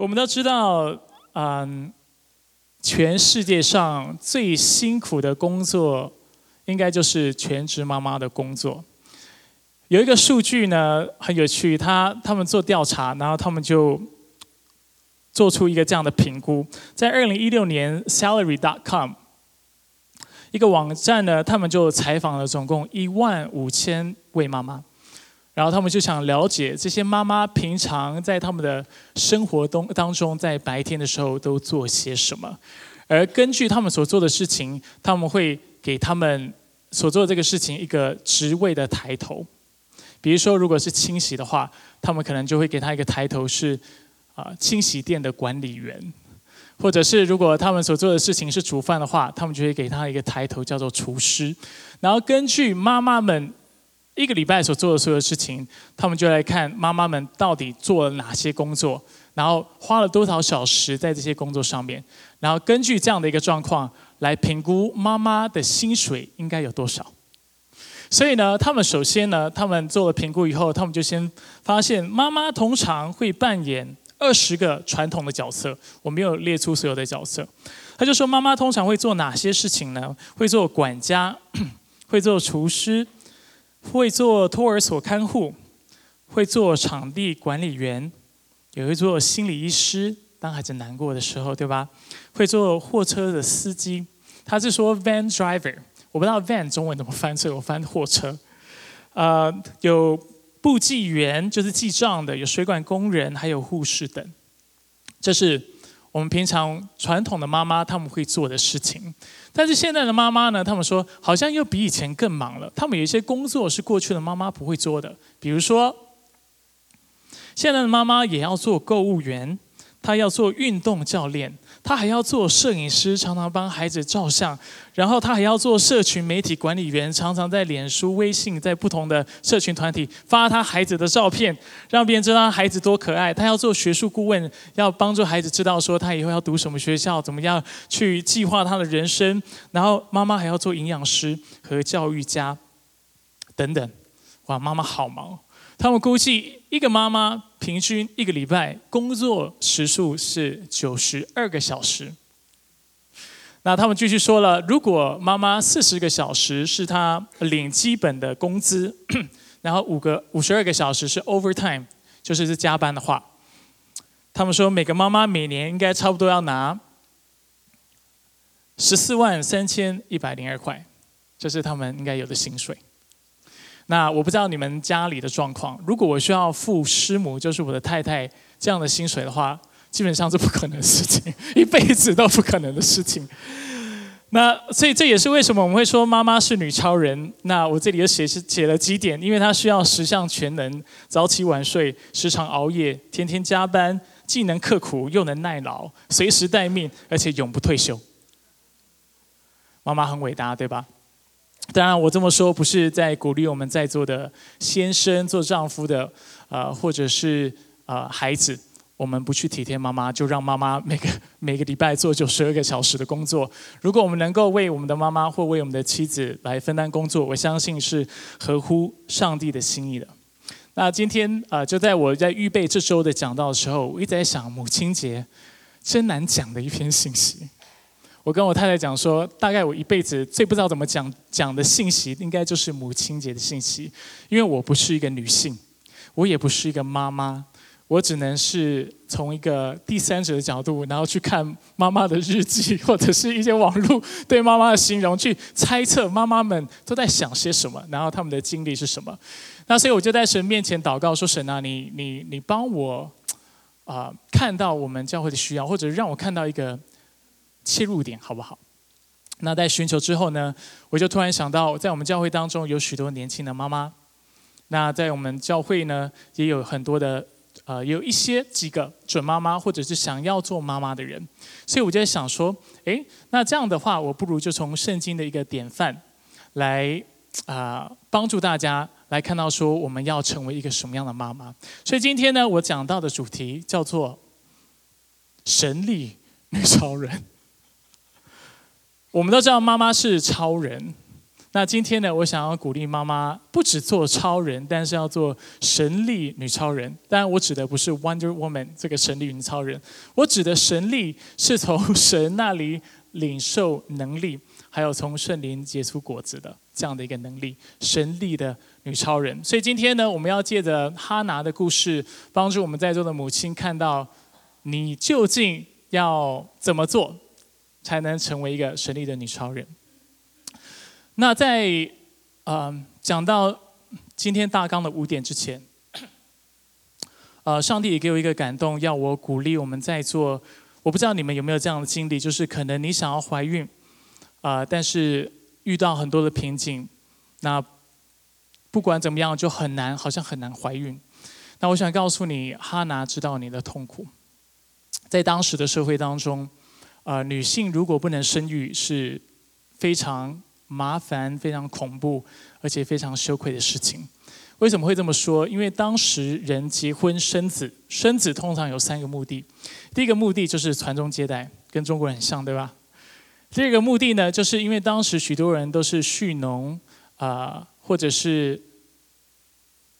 我们都知道，嗯，全世界上最辛苦的工作，应该就是全职妈妈的工作。有一个数据呢，很有趣，他他们做调查，然后他们就做出一个这样的评估，在二零一六年，Salary.com 一个网站呢，他们就采访了总共一万五千位妈妈。然后他们就想了解这些妈妈平常在他们的生活当当中，在白天的时候都做些什么，而根据他们所做的事情，他们会给他们所做这个事情一个职位的抬头。比如说，如果是清洗的话，他们可能就会给他一个抬头是啊清洗店的管理员，或者是如果他们所做的事情是煮饭的话，他们就会给他一个抬头叫做厨师。然后根据妈妈们。一个礼拜所做的所有事情，他们就来看妈妈们到底做了哪些工作，然后花了多少小时在这些工作上面，然后根据这样的一个状况来评估妈妈的薪水应该有多少。所以呢，他们首先呢，他们做了评估以后，他们就先发现妈妈通常会扮演二十个传统的角色。我没有列出所有的角色，他就说妈妈通常会做哪些事情呢？会做管家，会做厨师。会做托儿所看护，会做场地管理员，也会做心理医师。当孩子难过的时候，对吧？会做货车的司机，他是说 van driver，我不知道 van 中文怎么翻，所以我翻货车。呃，有簿记员，就是记账的；有水管工人，还有护士等。这是。我们平常传统的妈妈他们会做的事情，但是现在的妈妈呢，他们说好像又比以前更忙了。他们有一些工作是过去的妈妈不会做的，比如说，现在的妈妈也要做购物员，她要做运动教练。他还要做摄影师，常常帮孩子照相；然后他还要做社群媒体管理员，常常在脸书、微信，在不同的社群团体发他孩子的照片，让别人知道他孩子多可爱。他要做学术顾问，要帮助孩子知道说他以后要读什么学校，怎么样去计划他的人生。然后妈妈还要做营养师和教育家，等等。哇，妈妈好忙。他们估计一个妈妈平均一个礼拜工作时数是九十二个小时。那他们继续说了，如果妈妈四十个小时是她领基本的工资，然后五个五十二个小时是 overtime，就是是加班的话，他们说每个妈妈每年应该差不多要拿十四万三千一百零二块，这是他们应该有的薪水。那我不知道你们家里的状况。如果我需要付师母，就是我的太太这样的薪水的话，基本上是不可能的事情，一辈子都不可能的事情。那所以这也是为什么我们会说妈妈是女超人。那我这里又写是写了几点，因为她需要十项全能：早起晚睡，时常熬夜，天天加班，既能刻苦又能耐劳，随时待命，而且永不退休。妈妈很伟大，对吧？当然，我这么说不是在鼓励我们在座的先生做丈夫的，呃，或者是呃孩子，我们不去体贴妈妈，就让妈妈每个每个礼拜做九十二个小时的工作。如果我们能够为我们的妈妈或为我们的妻子来分担工作，我相信是合乎上帝的心意的。那今天啊，就在我在预备这周的讲道的时候，我一直在想母亲节真难讲的一篇信息。我跟我太太讲说，大概我一辈子最不知道怎么讲讲的信息，应该就是母亲节的信息，因为我不是一个女性，我也不是一个妈妈，我只能是从一个第三者的角度，然后去看妈妈的日记，或者是一些网络对妈妈的形容，去猜测妈妈们都在想些什么，然后他们的经历是什么。那所以我就在神面前祷告说：神啊，你你你帮我啊，看到我们教会的需要，或者让我看到一个。切入点好不好？那在寻求之后呢，我就突然想到，在我们教会当中有许多年轻的妈妈。那在我们教会呢，也有很多的呃，有一些几个准妈妈，或者是想要做妈妈的人。所以我就在想说，诶，那这样的话，我不如就从圣经的一个典范来啊，帮助大家来看到说，我们要成为一个什么样的妈妈。所以今天呢，我讲到的主题叫做神力女超人。我们都知道妈妈是超人，那今天呢，我想要鼓励妈妈，不止做超人，但是要做神力女超人。当然，我指的不是 Wonder Woman 这个神力女超人，我指的神力是从神那里领受能力，还有从圣灵结出果子的这样的一个能力，神力的女超人。所以今天呢，我们要借着哈拿的故事，帮助我们在座的母亲看到，你究竟要怎么做，才能成为一个神力的女超人。那在呃讲到今天大纲的五点之前，呃，上帝也给我一个感动，要我鼓励我们在座。我不知道你们有没有这样的经历，就是可能你想要怀孕，啊，但是遇到很多的瓶颈，那不管怎么样就很难，好像很难怀孕。那我想告诉你，哈拿知道你的痛苦，在当时的社会当中，呃，女性如果不能生育是非常。麻烦、非常恐怖，而且非常羞愧的事情。为什么会这么说？因为当时人结婚生子，生子通常有三个目的。第一个目的就是传宗接代，跟中国人很像，对吧？第二个目的呢，就是因为当时许多人都是蓄农啊，或者是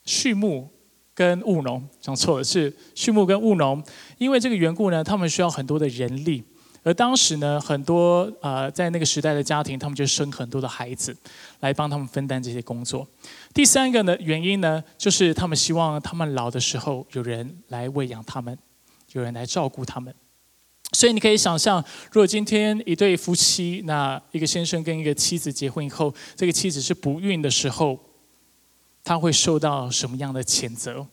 畜牧跟务农，讲错了，是畜牧跟务农。因为这个缘故呢，他们需要很多的人力。而当时呢，很多呃，在那个时代的家庭，他们就生很多的孩子，来帮他们分担这些工作。第三个呢，原因呢，就是他们希望他们老的时候有人来喂养他们，有人来照顾他们。所以你可以想象，如果今天一对夫妻，那一个先生跟一个妻子结婚以后，这个妻子是不孕的时候，他会受到什么样的谴责？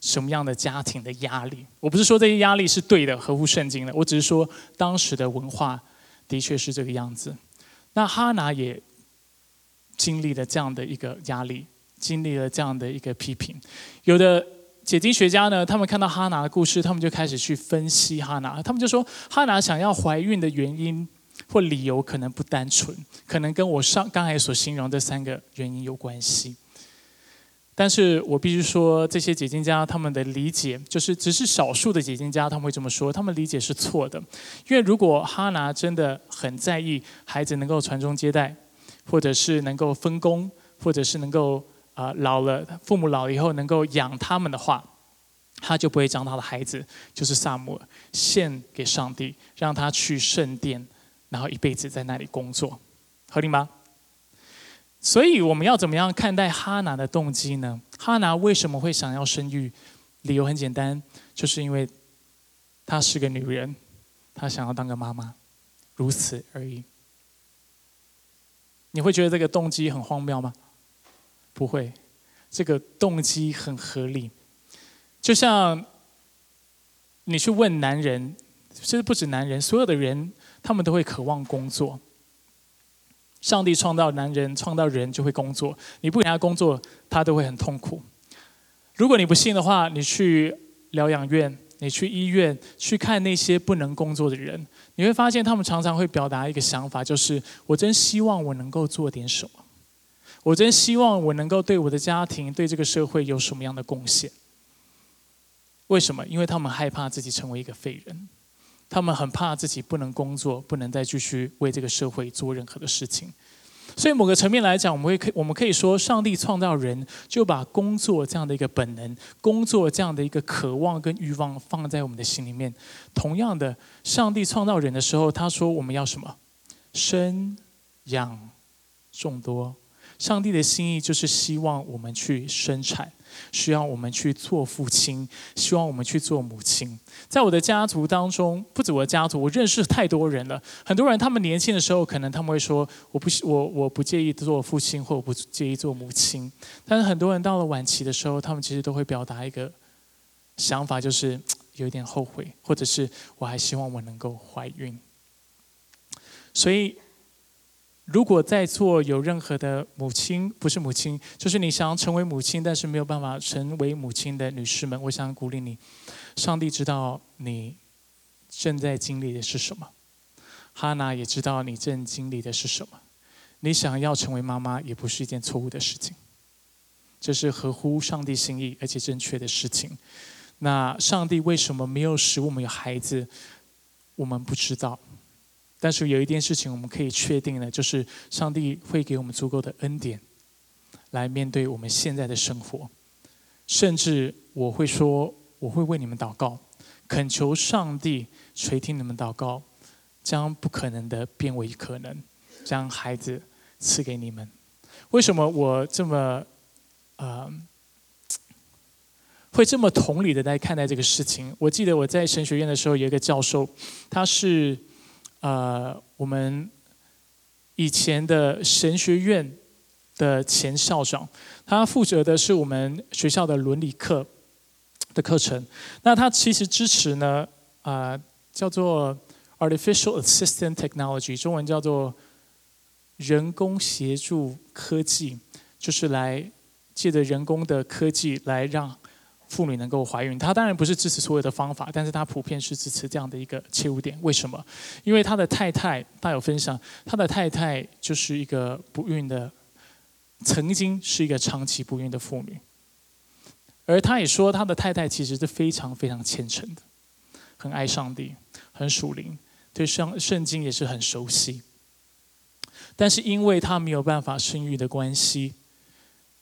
什么样的家庭的压力？我不是说这些压力是对的、合乎圣经的，我只是说当时的文化的确是这个样子。那哈拿也经历了这样的一个压力，经历了这样的一个批评。有的解经学家呢，他们看到哈拿的故事，他们就开始去分析哈拿，他们就说哈拿想要怀孕的原因或理由可能不单纯，可能跟我上刚才所形容这三个原因有关系。但是我必须说，这些解经家他们的理解，就是只是少数的解经家他们会这么说，他们理解是错的。因为如果哈拿真的很在意孩子能够传宗接代，或者是能够分工，或者是能够啊老了父母老了以后能够养他们的话，他就不会将他的孩子就是萨姆献给上帝，让他去圣殿，然后一辈子在那里工作，合理吗？所以我们要怎么样看待哈拿的动机呢？哈拿为什么会想要生育？理由很简单，就是因为她是个女人，她想要当个妈妈，如此而已。你会觉得这个动机很荒谬吗？不会，这个动机很合理。就像你去问男人，其实不止男人，所有的人，他们都会渴望工作。上帝创造男人，创造人就会工作。你不给他工作，他都会很痛苦。如果你不信的话，你去疗养院，你去医院去看那些不能工作的人，你会发现他们常常会表达一个想法，就是我真希望我能够做点什么，我真希望我能够对我的家庭、对这个社会有什么样的贡献。为什么？因为他们害怕自己成为一个废人。他们很怕自己不能工作，不能再继续为这个社会做任何的事情。所以，某个层面来讲，我们会可我们可以说，上帝创造人就把工作这样的一个本能、工作这样的一个渴望跟欲望放在我们的心里面。同样的，上帝创造人的时候，他说我们要什么？生养众多。上帝的心意就是希望我们去生产。需要我们去做父亲，希望我们去做母亲。在我的家族当中，不止我的家族，我认识太多人了。很多人他们年轻的时候，可能他们会说：“我不，我我不介意做父亲，或我不介意做母亲。”但是很多人到了晚期的时候，他们其实都会表达一个想法，就是有一点后悔，或者是我还希望我能够怀孕。所以。如果在座有任何的母亲，不是母亲，就是你想要成为母亲，但是没有办法成为母亲的女士们，我想鼓励你。上帝知道你正在经历的是什么，哈娜也知道你正经历的是什么。你想要成为妈妈，也不是一件错误的事情，这是合乎上帝心意而且正确的事情。那上帝为什么没有使我们有孩子？我们不知道。但是有一件事情我们可以确定的，就是上帝会给我们足够的恩典，来面对我们现在的生活。甚至我会说，我会为你们祷告，恳求上帝垂听你们祷告，将不可能的变为可能，将孩子赐给你们。为什么我这么，呃，会这么同理的来看待这个事情？我记得我在神学院的时候，有一个教授，他是。呃，我们以前的神学院的前校长，他负责的是我们学校的伦理课的课程。那他其实支持呢，啊，叫做 artificial assistant technology，中文叫做人工协助科技，就是来借着人工的科技来让。妇女能够怀孕，他当然不是支持所有的方法，但是他普遍是支持这样的一个切入点。为什么？因为他的太太，他有分享，他的太太就是一个不孕的，曾经是一个长期不孕的妇女，而他也说，他的太太其实是非常非常虔诚的，很爱上帝，很属灵，对圣圣经也是很熟悉。但是因为他没有办法生育的关系，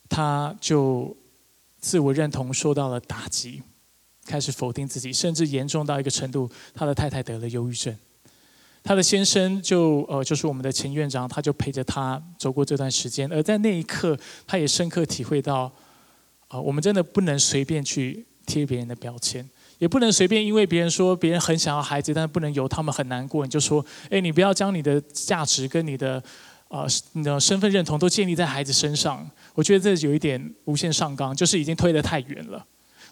他就。自我认同受到了打击，开始否定自己，甚至严重到一个程度，他的太太得了忧郁症。他的先生就呃，就是我们的前院长，他就陪着他走过这段时间。而在那一刻，他也深刻体会到，啊，我们真的不能随便去贴别人的标签，也不能随便因为别人说别人很想要孩子，但是不能由他们很难过，你就说，哎，你不要将你的价值跟你的。啊，你的身份认同都建立在孩子身上，我觉得这有一点无限上纲，就是已经推得太远了。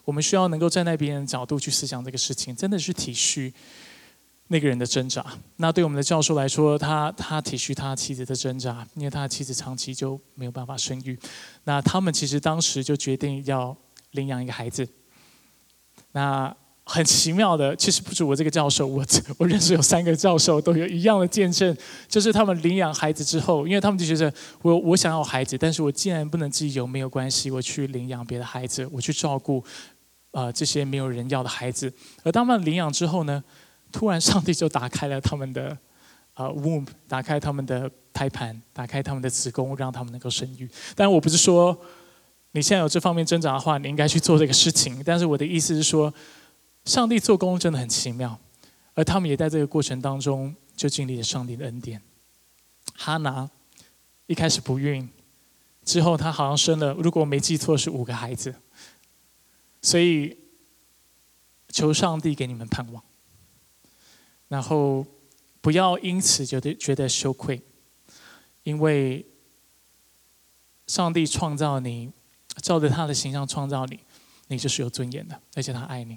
我们需要能够站在别人的角度去思想这个事情，真的是体恤那个人的挣扎。那对我们的教授来说，他他体恤他妻子的挣扎，因为他的妻子长期就没有办法生育。那他们其实当时就决定要领养一个孩子。那。很奇妙的，其实不止我这个教授，我我认识有三个教授都有一样的见证，就是他们领养孩子之后，因为他们就觉得我我想要孩子，但是我既然不能自己有没有关系，我去领养别的孩子，我去照顾啊这些没有人要的孩子。而当他们领养之后呢，突然上帝就打开了他们的啊 womb，打开他们的胎盘，打开他们的子宫，让他们能够生育。但我不是说你现在有这方面挣扎的话，你应该去做这个事情，但是我的意思是说。上帝做工真的很奇妙，而他们也在这个过程当中就经历了上帝的恩典。哈拿一开始不孕，之后她好像生了，如果我没记错是五个孩子。所以求上帝给你们盼望，然后不要因此觉得觉得羞愧，因为上帝创造你，照着他的形象创造你，你就是有尊严的，而且他爱你。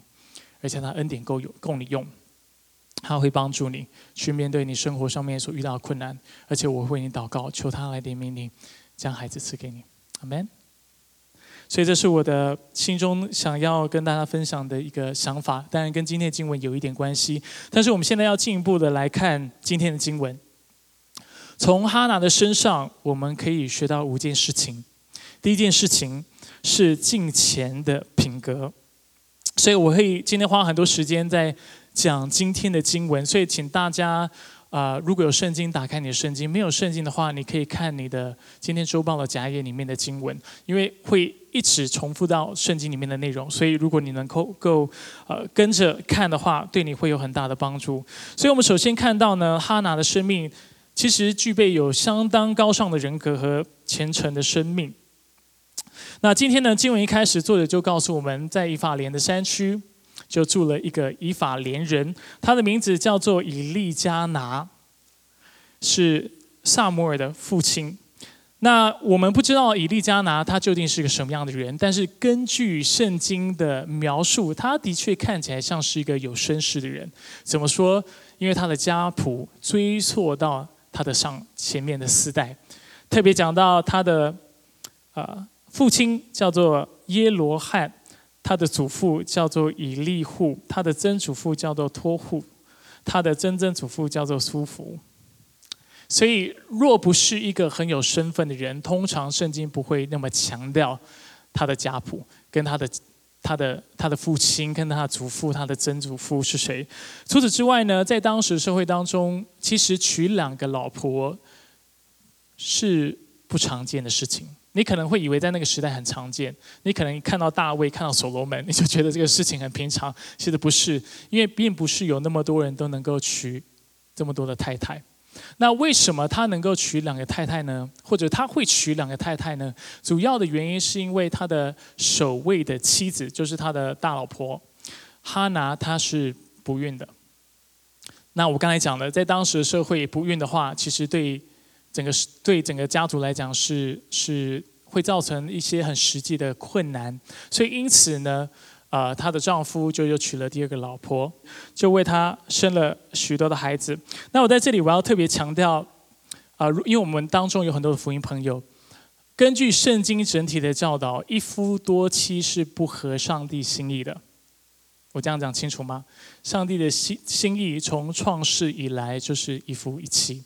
而且他恩典够有够你用，他会帮助你去面对你生活上面所遇到的困难。而且我会为你祷告，求他来点名你，将孩子赐给你，阿门。所以这是我的心中想要跟大家分享的一个想法，当然跟今天的经文有一点关系。但是我们现在要进一步的来看今天的经文。从哈拿的身上，我们可以学到五件事情。第一件事情是敬虔的品格。所以我会今天花很多时间在讲今天的经文，所以请大家啊，如果有圣经，打开你的圣经；没有圣经的话，你可以看你的今天周报的夹页里面的经文，因为会一直重复到圣经里面的内容。所以如果你能够够呃跟着看的话，对你会有很大的帮助。所以我们首先看到呢，哈拿的生命其实具备有相当高尚的人格和虔诚的生命。那今天呢，经文一开始，作者就告诉我们在以法莲的山区，就住了一个以法莲人，他的名字叫做以利加拿，是萨摩尔的父亲。那我们不知道以利加拿他究竟是个什么样的人，但是根据圣经的描述，他的确看起来像是一个有身世的人。怎么说？因为他的家谱追溯到他的上前面的四代，特别讲到他的啊。父亲叫做耶罗汉，他的祖父叫做以利户，他的曾祖父叫做托户，他的曾曾祖父叫做苏福。所以，若不是一个很有身份的人，通常圣经不会那么强调他的家谱跟他的他的他的父亲、跟他的祖父、他的曾祖父是谁。除此之外呢，在当时社会当中，其实娶两个老婆是不常见的事情。你可能会以为在那个时代很常见，你可能看到大卫、看到所罗门，你就觉得这个事情很平常。其实不是，因为并不是有那么多人都能够娶这么多的太太。那为什么他能够娶两个太太呢？或者他会娶两个太太呢？主要的原因是因为他的首位的妻子，就是他的大老婆哈拿，她是不孕的。那我刚才讲的，在当时社会，不孕的话，其实对整个对整个家族来讲是是会造成一些很实际的困难。所以因此呢。啊，她的丈夫就又娶了第二个老婆，就为她生了许多的孩子。那我在这里我要特别强调，啊，因为我们当中有很多的福音朋友，根据圣经整体的教导，一夫多妻是不合上帝心意的。我这样讲清楚吗？上帝的心心意从创世以来就是一夫一妻。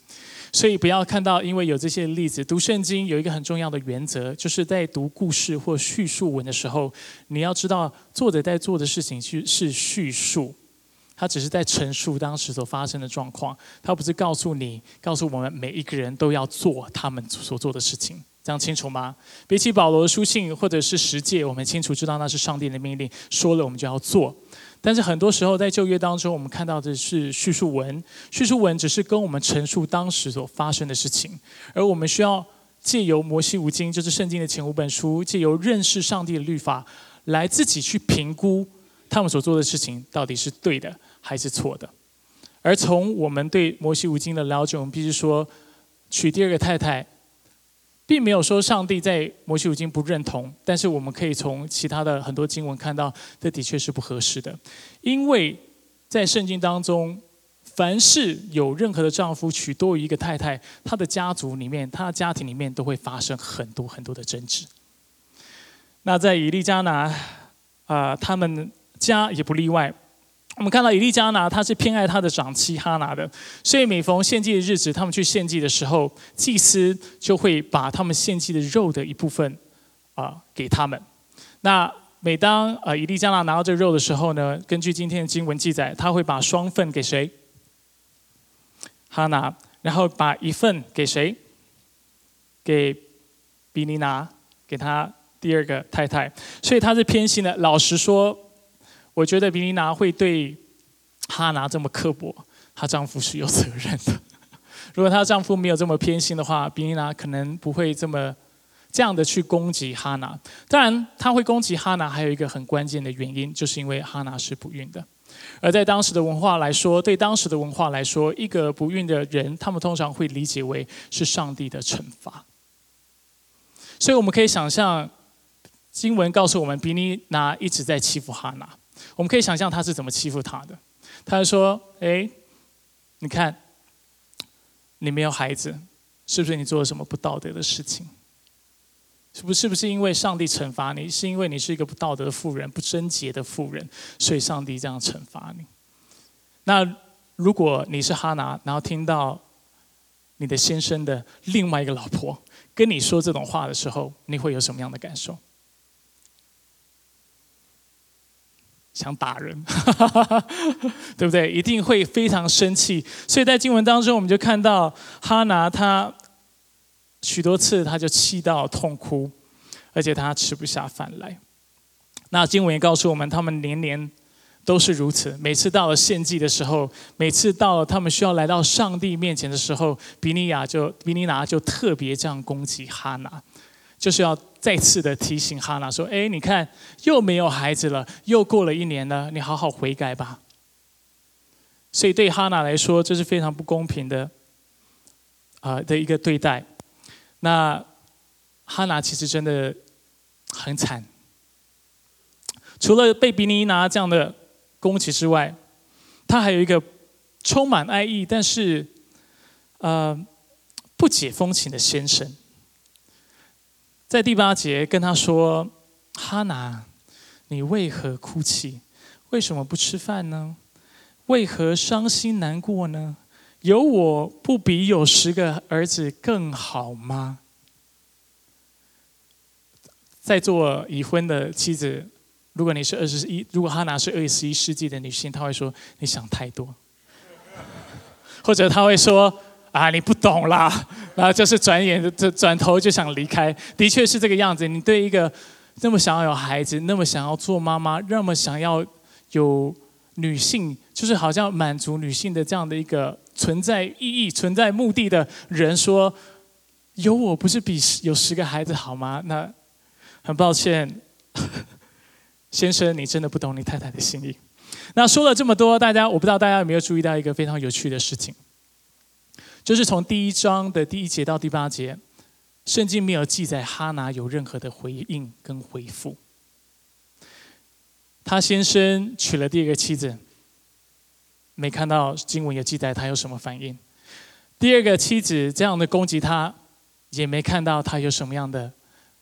所以不要看到，因为有这些例子，读圣经有一个很重要的原则，就是在读故事或叙述文的时候，你要知道作者在做的事情是是叙述，他只是在陈述当时所发生的状况，他不是告诉你，告诉我们每一个人都要做他们所做的事情，这样清楚吗？比起保罗书信或者是十诫，我们清楚知道那是上帝的命令，说了我们就要做。但是很多时候，在旧约当中，我们看到的是叙述文。叙述文只是跟我们陈述当时所发生的事情，而我们需要借由摩西五经，就是圣经的前五本书，借由认识上帝的律法，来自己去评估他们所做的事情到底是对的还是错的。而从我们对摩西五经的了解，我们必须说，娶第二个太太。并没有说上帝在摩西五经不认同，但是我们可以从其他的很多经文看到，这的确是不合适的。因为在圣经当中，凡是有任何的丈夫娶多于一个太太，他的家族里面，他的家庭里面都会发生很多很多的争执。那在以利加拿啊，他们家也不例外。我们看到以利加拿，他是偏爱他的长妻哈拿的，所以每逢献祭的日子，他们去献祭的时候，祭司就会把他们献祭的肉的一部分啊给他们。那每当呃以利加拿拿到这肉的时候呢，根据今天的经文记载，他会把双份给谁？哈拿，然后把一份给谁？给比尼拿，给他第二个太太。所以他是偏心的。老实说。我觉得比尼娜会对哈拿这么刻薄，她丈夫是有责任的。如果她丈夫没有这么偏心的话，比尼娜可能不会这么这样的去攻击哈拿。当然，他会攻击哈拿，还有一个很关键的原因，就是因为哈拿是不孕的。而在当时的文化来说，对当时的文化来说，一个不孕的人，他们通常会理解为是上帝的惩罚。所以我们可以想象，经文告诉我们，比尼娜一直在欺负哈拿。我们可以想象他是怎么欺负他的。他说：“哎，你看，你没有孩子，是不是你做了什么不道德的事情？是不是不是因为上帝惩罚你，是因为你是一个不道德的妇人、不贞洁的妇人，所以上帝这样惩罚你？那如果你是哈拿，然后听到你的先生的另外一个老婆跟你说这种话的时候，你会有什么样的感受？”想打人，对不对？一定会非常生气。所以在经文当中，我们就看到哈拿他许多次他就气到痛哭，而且他吃不下饭来。那经文也告诉我们，他们年年都是如此。每次到了献祭的时候，每次到了他们需要来到上帝面前的时候，比尼亚就比尼拿就特别这样攻击哈拿。就是要再次的提醒哈娜说：“哎，你看又没有孩子了，又过了一年了，你好好悔改吧。”所以对哈娜来说，这是非常不公平的啊的一个对待。那哈娜其实真的很惨，除了被比尼拿这样的攻击之外，他还有一个充满爱意但是呃不解风情的先生。在第八节跟他说：“哈拿，你为何哭泣？为什么不吃饭呢？为何伤心难过呢？有我不比有十个儿子更好吗？”在座已婚的妻子，如果你是二十一，如果哈拿是二十一世纪的女性，她会说你想太多，或者她会说啊你不懂啦，然后就是转眼就转头就想离开。的确是这个样子。你对一个那么想要有孩子，那么想要做妈妈，那么想要有女性，就是好像满足女性的这样的一个存在意义、存在目的的人说，有我不是比有十个孩子好吗？那很抱歉。先生，你真的不懂你太太的心意。那说了这么多，大家我不知道大家有没有注意到一个非常有趣的事情，就是从第一章的第一节到第八节，圣经没有记载哈拿有任何的回应跟回复。他先生娶了第二个妻子，没看到经文有记载他有什么反应。第二个妻子这样的攻击他，也没看到他有什么样的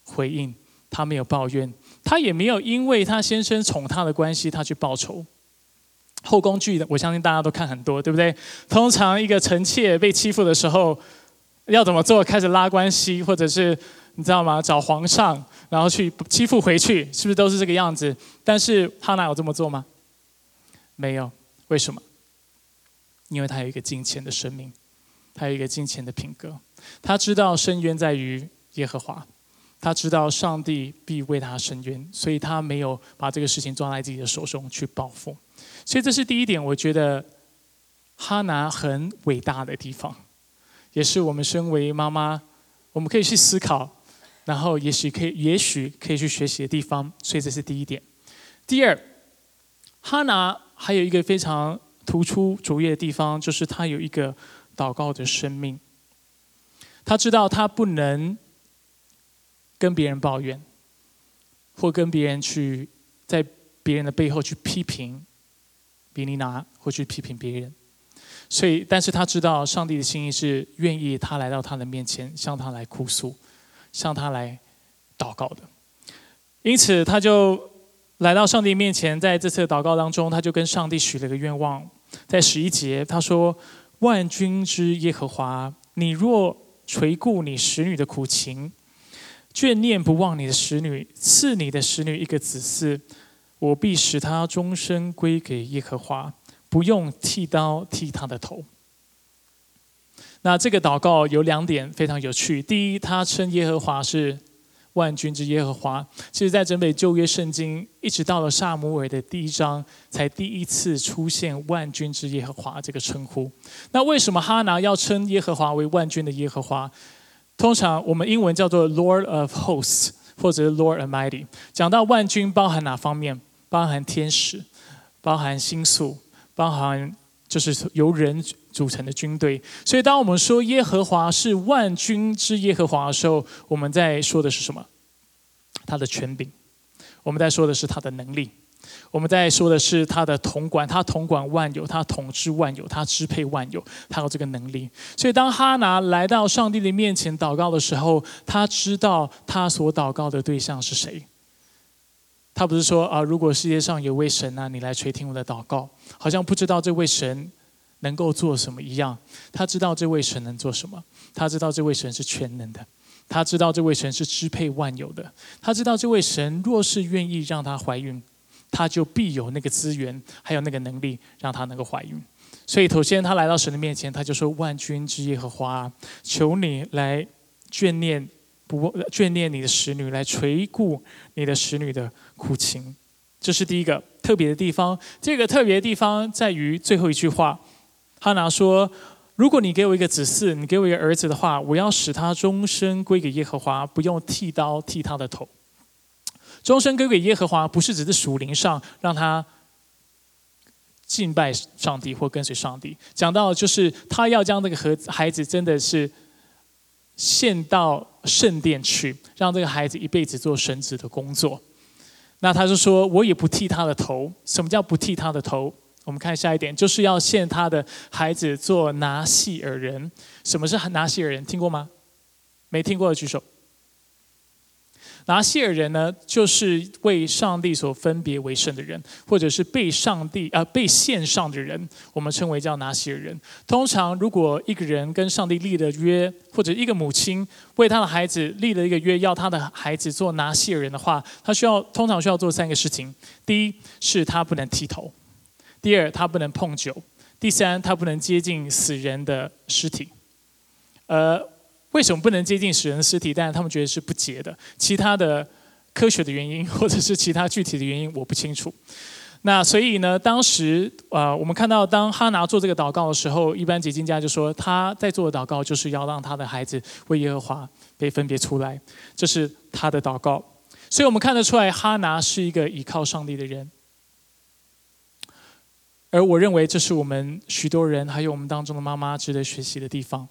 回应，他没有抱怨。他也没有因为他先生宠他的关系，他去报仇。后宫剧的，我相信大家都看很多，对不对？通常一个臣妾被欺负的时候，要怎么做？开始拉关系，或者是你知道吗？找皇上，然后去欺负回去，是不是都是这个样子？但是哈娜有这么做吗？没有。为什么？因为他有一个金钱的生命，他有一个金钱的品格，他知道深渊在于耶和华。他知道上帝必为他伸冤，所以他没有把这个事情抓在自己的手中去报复。所以这是第一点，我觉得哈拿很伟大的地方，也是我们身为妈妈，我们可以去思考，然后也许可以，也许可以去学习的地方。所以这是第一点。第二，哈拿还有一个非常突出卓越的地方，就是他有一个祷告的生命。他知道他不能。跟别人抱怨，或跟别人去在别人的背后去批评比尼拿，或去批评别人。所以，但是他知道上帝的心意是愿意他来到他的面前，向他来哭诉，向他来祷告的。因此，他就来到上帝面前，在这次祷告当中，他就跟上帝许了个愿望，在十一节他说：“万军之耶和华，你若垂顾你使女的苦情。”眷念不忘你的使女，赐你的使女一个子嗣，我必使他终身归给耶和华，不用剃刀剃他的头。那这个祷告有两点非常有趣。第一，他称耶和华是万军之耶和华。其实，在整本旧约圣经，一直到了萨姆尔的第一章，才第一次出现万军之耶和华这个称呼。那为什么哈拿要称耶和华为万军的耶和华？通常我们英文叫做 Lord of Hosts，或者是 Lord Almighty。讲到万军，包含哪方面？包含天使，包含星宿，包含就是由人组成的军队。所以，当我们说耶和华是万军之耶和华的时候，我们在说的是什么？他的权柄。我们在说的是他的能力。我们在说的是他的统管，他统管万有，他统治万有，他支配万有，他有这个能力。所以，当哈拿来到上帝的面前祷告的时候，他知道他所祷告的对象是谁。他不是说啊，如果世界上有位神啊，你来垂听我的祷告，好像不知道这位神能够做什么一样。他知道这位神能做什么，他知道这位神是全能的，他知道这位神是支配万有的，他知道这位神若是愿意让他怀孕。他就必有那个资源，还有那个能力，让他能够怀孕。所以，首先他来到神的面前，他就说：“万军之耶和华，求你来眷念不眷念你的使女，来垂顾你的使女的苦情。”这是第一个特别的地方。这个特别的地方在于最后一句话，哈拿说：“如果你给我一个子嗣，你给我一个儿子的话，我要使他终身归给耶和华，不用剃刀剃他的头。”终身归给耶和华，不是只是属灵上让他敬拜上帝或跟随上帝。讲到就是他要将这个和孩子真的是献到圣殿去，让这个孩子一辈子做神子的工作。那他就说：“我也不剃他的头。”什么叫不剃他的头？我们看下一点，就是要献他的孩子做拿细尔人。什么是拿细尔人？听过吗？没听过的举手。拿西尔人呢，就是为上帝所分别为圣的人，或者是被上帝啊被献上的人，我们称为叫拿西尔人。通常，如果一个人跟上帝立了约，或者一个母亲为他的孩子立了一个约，要他的孩子做拿西尔人的话，他需要通常需要做三个事情：第一，是他不能剃头；第二，他不能碰酒；第三，他不能接近死人的尸体。呃。为什么不能接近死人的尸体？但是他们觉得是不洁的。其他的科学的原因，或者是其他具体的原因，我不清楚。那所以呢，当时啊，我们看到当哈拿做这个祷告的时候，一般解经家就说他在做的祷告就是要让他的孩子为耶和华被分别出来，这是他的祷告。所以我们看得出来，哈拿是一个依靠上帝的人。而我认为，这是我们许多人，还有我们当中的妈妈值得学习的地方。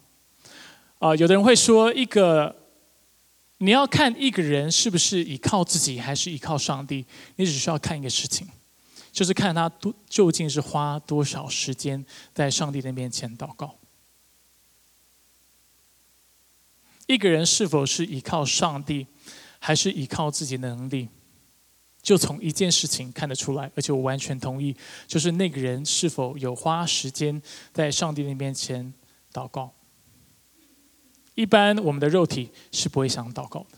啊，有的人会说，一个你要看一个人是不是依靠自己，还是依靠上帝，你只需要看一个事情，就是看他多究竟是花多少时间在上帝的面前祷告。一个人是否是依靠上帝，还是依靠自己的能力，就从一件事情看得出来。而且我完全同意，就是那个人是否有花时间在上帝的面前祷告。一般我们的肉体是不会想祷告的，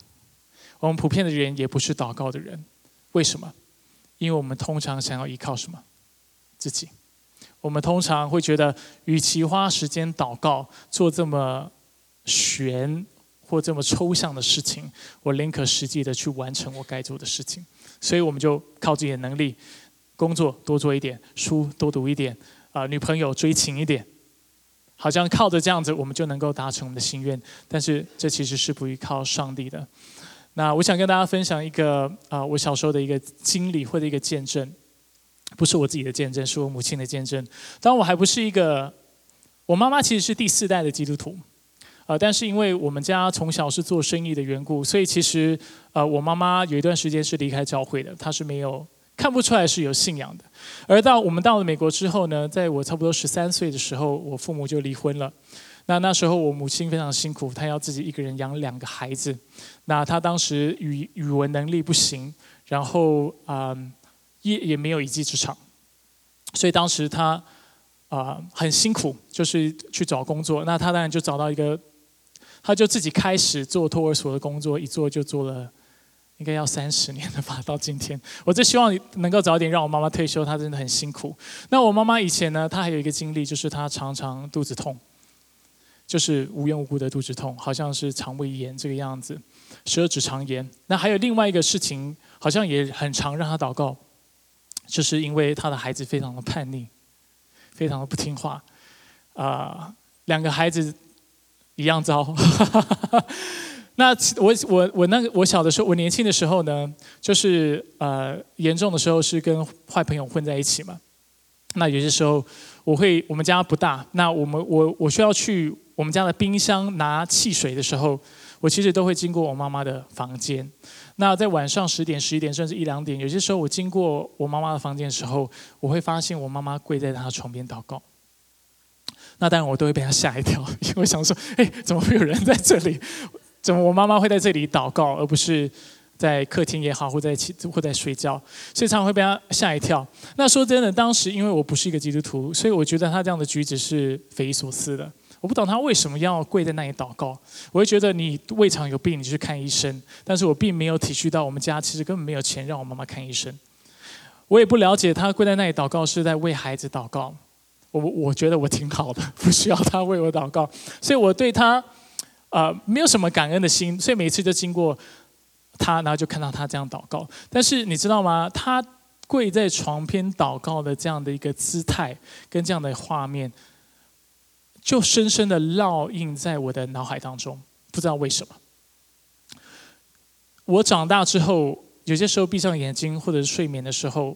我们普遍的人也不是祷告的人，为什么？因为我们通常想要依靠什么？自己。我们通常会觉得，与其花时间祷告，做这么玄或这么抽象的事情，我宁可实际的去完成我该做的事情。所以我们就靠自己的能力，工作多做一点，书多读一点，啊，女朋友追勤一点。好像靠着这样子，我们就能够达成我们的心愿，但是这其实是不依靠上帝的。那我想跟大家分享一个啊，我小时候的一个经历或者一个见证，不是我自己的见证，是我母亲的见证。当我还不是一个，我妈妈其实是第四代的基督徒，呃，但是因为我们家从小是做生意的缘故，所以其实呃，我妈妈有一段时间是离开教会的，她是没有。看不出来是有信仰的，而到我们到了美国之后呢，在我差不多十三岁的时候，我父母就离婚了。那那时候我母亲非常辛苦，她要自己一个人养两个孩子。那她当时语语文能力不行，然后啊也也没有一技之长，所以当时她啊很辛苦，就是去找工作。那她当然就找到一个，她就自己开始做托儿所的工作，一做就做了。应该要三十年了吧？到今天，我最希望能够早点让我妈妈退休。她真的很辛苦。那我妈妈以前呢，她还有一个经历，就是她常常肚子痛，就是无缘无故的肚子痛，好像是肠胃炎这个样子，十二指肠炎。那还有另外一个事情，好像也很常让她祷告，就是因为她的孩子非常的叛逆，非常的不听话，啊，两个孩子一样糟。那我我我那个我小的时候，我年轻的时候呢，就是呃严重的时候是跟坏朋友混在一起嘛。那有些时候我会我们家不大，那我们我我需要去我们家的冰箱拿汽水的时候，我其实都会经过我妈妈的房间。那在晚上十点、十一点甚至一两点，有些时候我经过我妈妈的房间的时候，我会发现我妈妈跪在她床边祷告。那当然我都会被她吓一跳，因为想说，哎，怎么会有人在这里？怎么我妈妈会在这里祷告，而不是在客厅也好，或在起或在睡觉？所以常常会被她吓一跳。那说真的，当时因为我不是一个基督徒，所以我觉得她这样的举止是匪夷所思的。我不懂她为什么要跪在那里祷告。我会觉得你胃肠有病，你去看医生。但是我并没有体恤到我们家其实根本没有钱让我妈妈看医生。我也不了解她跪在那里祷告是在为孩子祷告。我我觉得我挺好的，不需要她为我祷告。所以我对她。啊，没有什么感恩的心，所以每次就经过他，然后就看到他这样祷告。但是你知道吗？他跪在床边祷告的这样的一个姿态，跟这样的画面，就深深的烙印在我的脑海当中。不知道为什么，我长大之后，有些时候闭上眼睛，或者是睡眠的时候，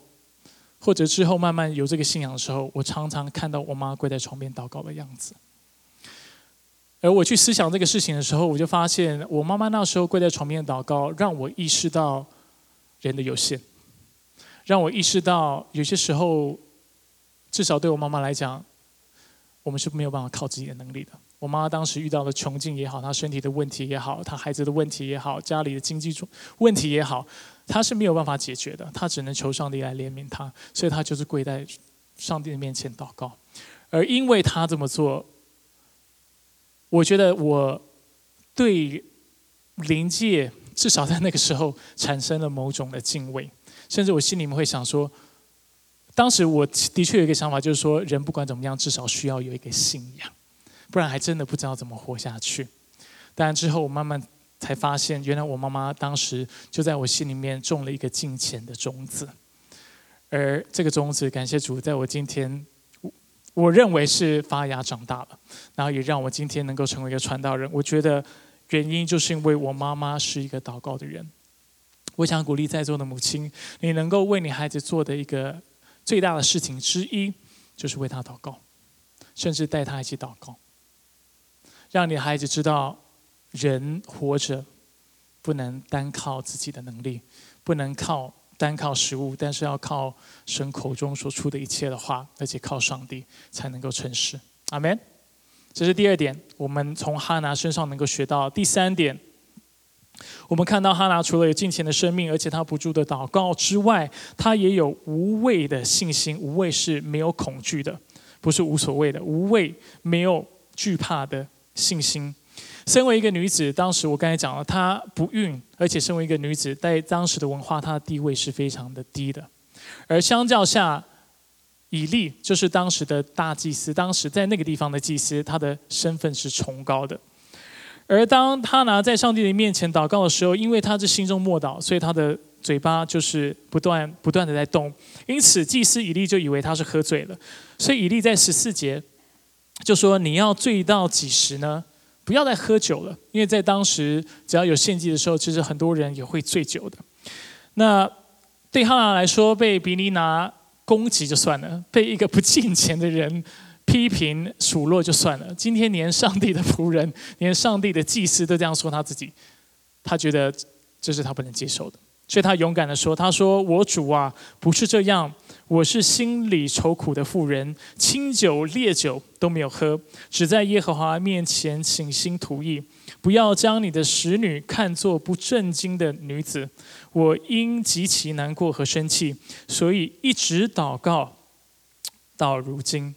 或者之后慢慢有这个信仰的时候，我常常看到我妈跪在床边祷告的样子。而我去思想这个事情的时候，我就发现，我妈妈那时候跪在床边祷告，让我意识到人的有限，让我意识到有些时候，至少对我妈妈来讲，我们是没有办法靠自己的能力的，我妈妈当时遇到的穷境也好，她身体的问题也好，她孩子的问题也好，家里的经济问题也好，她是没有办法解决的，她只能求上帝来怜悯她，所以她就是跪在上帝的面前祷告。而因为她这么做，我觉得我对灵界至少在那个时候产生了某种的敬畏，甚至我心里面会想说，当时我的确有一个想法，就是说人不管怎么样，至少需要有一个信仰。不然还真的不知道怎么活下去。但之后我慢慢才发现，原来我妈妈当时就在我心里面种了一个金钱的种子，而这个种子，感谢主，在我今天，我认为是发芽长大了，然后也让我今天能够成为一个传道人。我觉得原因就是因为我妈妈是一个祷告的人。我想鼓励在座的母亲，你能够为你孩子做的一个最大的事情之一，就是为他祷告，甚至带他一起祷告。让你孩子知道，人活着不能单靠自己的能力，不能靠单靠食物，但是要靠神口中所出的一切的话，而且靠上帝才能够成事。阿门。这是第二点，我们从哈拿身上能够学到。第三点，我们看到哈拿除了有金钱的生命，而且他不住的祷告之外，他也有无畏的信心。无畏是没有恐惧的，不是无所谓的。无畏没有惧怕的。信心。身为一个女子，当时我刚才讲了，她不孕，而且身为一个女子，在当时的文化，她的地位是非常的低的。而相较下，以利就是当时的大祭司，当时在那个地方的祭司，他的身份是崇高的。而当他拿在上帝的面前祷告的时候，因为他是心中默祷，所以他的嘴巴就是不断不断的在动。因此，祭司以利就以为他是喝醉了。所以以利在十四节。就说你要醉到几时呢？不要再喝酒了，因为在当时只要有献祭的时候，其实很多人也会醉酒的。那对哈拿来说，被比尼拿攻击就算了，被一个不敬虔的人批评数落就算了。今天连上帝的仆人，连上帝的祭司都这样说他自己，他觉得这是他不能接受的。所以他勇敢的说：“他说我主啊，不是这样。我是心里愁苦的妇人，清酒烈酒都没有喝，只在耶和华面前倾心吐意。不要将你的使女看作不正经的女子。我因极其难过和生气，所以一直祷告到如今。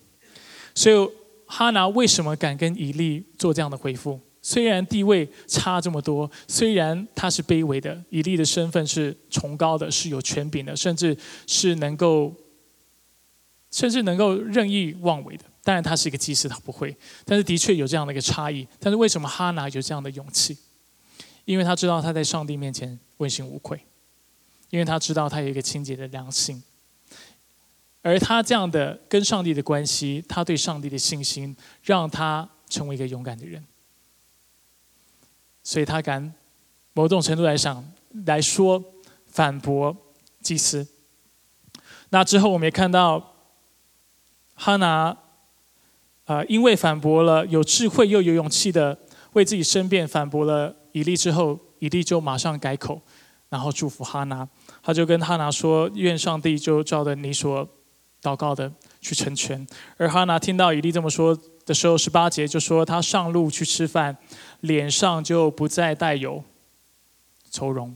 所以哈拿为什么敢跟以利做这样的回复？”虽然地位差这么多，虽然他是卑微的，以利的身份是崇高的，是有权柄的，甚至是能够，甚至能够任意妄为的。当然，他是一个祭司，他不会。但是，的确有这样的一个差异。但是，为什么哈拿有这样的勇气？因为他知道他在上帝面前问心无愧，因为他知道他有一个清洁的良心，而他这样的跟上帝的关系，他对上帝的信心，让他成为一个勇敢的人。所以他敢某种程度来想来说反驳祭司。那之后我们也看到哈拿啊，因为反驳了有智慧又有勇气的为自己申辩，反驳了以利之后，以利就马上改口，然后祝福哈拿。他就跟哈拿说：“愿上帝就照着你所祷告的去成全。”而哈拿听到以利这么说的时候，十八节就说他上路去吃饭。脸上就不再带有愁容，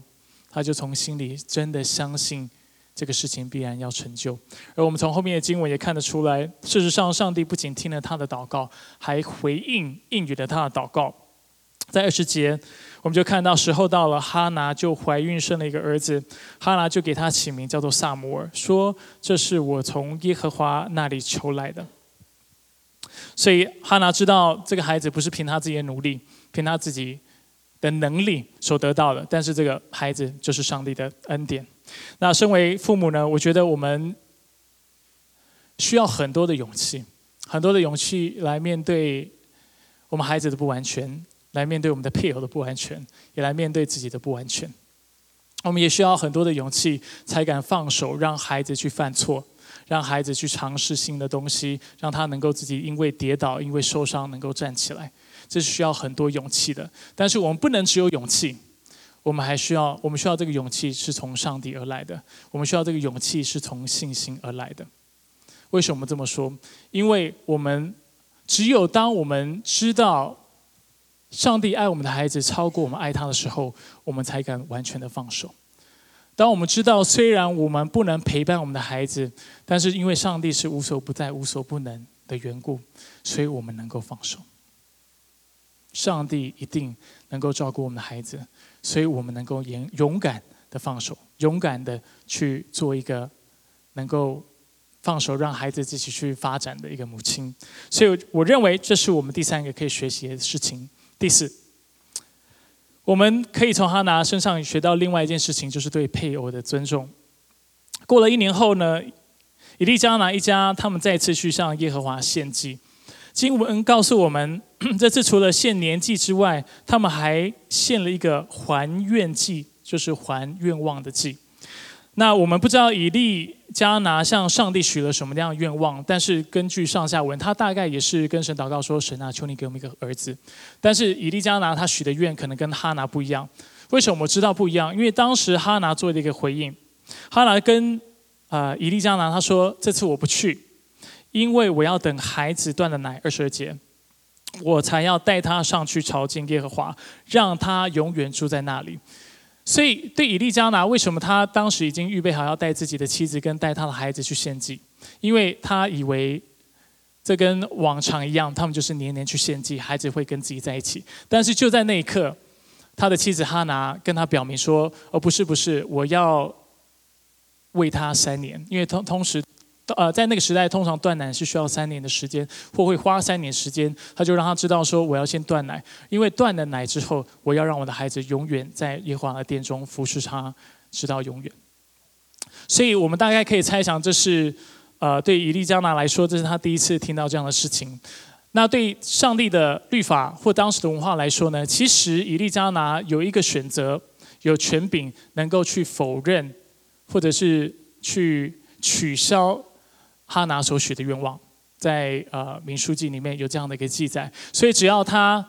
他就从心里真的相信这个事情必然要成就。而我们从后面的经文也看得出来，事实上上帝不仅听了他的祷告，还回应应允了他的祷告。在二十节，我们就看到时候到了，哈拿就怀孕生了一个儿子，哈拿就给他起名叫做萨摩尔，说这是我从耶和华那里求来的。所以哈拿知道这个孩子不是凭他自己的努力。凭他自己的能力所得到的，但是这个孩子就是上帝的恩典。那身为父母呢？我觉得我们需要很多的勇气，很多的勇气来面对我们孩子的不完全，来面对我们的配偶的不完全，也来面对自己的不完全。我们也需要很多的勇气，才敢放手让孩子去犯错，让孩子去尝试新的东西，让他能够自己因为跌倒、因为受伤能够站起来。这是需要很多勇气的，但是我们不能只有勇气，我们还需要，我们需要这个勇气是从上帝而来的，我们需要这个勇气是从信心而来的。为什么这么说？因为我们只有当我们知道上帝爱我们的孩子超过我们爱他的时候，我们才敢完全的放手。当我们知道虽然我们不能陪伴我们的孩子，但是因为上帝是无所不在、无所不能的缘故，所以我们能够放手。上帝一定能够照顾我们的孩子，所以我们能够勇勇敢的放手，勇敢的去做一个能够放手让孩子自己去发展的一个母亲。所以我认为这是我们第三个可以学习的事情。第四，我们可以从哈拿身上学到另外一件事情，就是对配偶的尊重。过了一年后呢，以利加拿一家他们再次去向耶和华献祭。经文告诉我们，这次除了献年祭之外，他们还献了一个还愿祭，就是还愿望的祭。那我们不知道以利加拿向上帝许了什么样的愿望，但是根据上下文，他大概也是跟神祷告说：“神啊，求你给我们一个儿子。”但是以利加拿他许的愿可能跟哈拿不一样。为什么我知道不一样？因为当时哈拿做了一个回应，哈拿跟啊以利加拿他说：“这次我不去。”因为我要等孩子断了奶二十二节，我才要带他上去朝见耶和华，让他永远住在那里。所以对以利加拿，为什么他当时已经预备好要带自己的妻子跟带他的孩子去献祭？因为他以为这跟往常一样，他们就是年年去献祭，孩子会跟自己在一起。但是就在那一刻，他的妻子哈拿跟他表明说：“哦，不是，不是，我要为他三年，因为同同时。”呃，在那个时代，通常断奶是需要三年的时间，或会花三年时间。他就让他知道说，我要先断奶，因为断了奶之后，我要让我的孩子永远在耶和华的殿中服侍他，直到永远。所以我们大概可以猜想，这是呃，对以利加拿来说，这是他第一次听到这样的事情。那对上帝的律法或当时的文化来说呢？其实以利加拿有一个选择，有权柄能够去否认，或者是去取消。哈拿所许的愿望，在呃民书记里面有这样的一个记载，所以只要他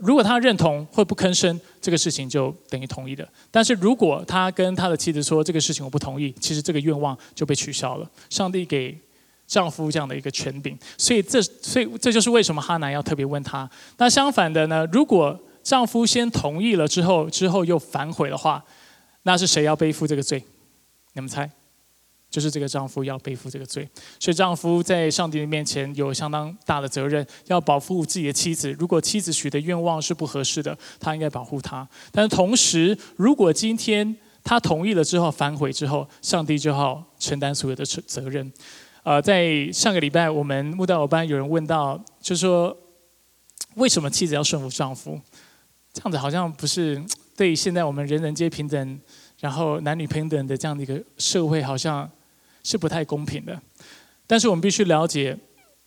如果他认同或不吭声，这个事情就等于同意的。但是如果他跟他的妻子说这个事情我不同意，其实这个愿望就被取消了。上帝给丈夫这样的一个权柄，所以这所以这就是为什么哈拿要特别问他。那相反的呢，如果丈夫先同意了之后，之后又反悔的话，那是谁要背负这个罪？你们猜？就是这个丈夫要背负这个罪，所以丈夫在上帝的面前有相当大的责任，要保护自己的妻子。如果妻子许的愿望是不合适的，他应该保护她。但同时，如果今天他同意了之后反悔之后，上帝就要承担所有的责责任。呃，在上个礼拜，我们慕道班有人问到，就说为什么妻子要顺服丈夫？这样子好像不是对现在我们人人皆平等，然后男女平等的这样的一个社会，好像。是不太公平的，但是我们必须了解，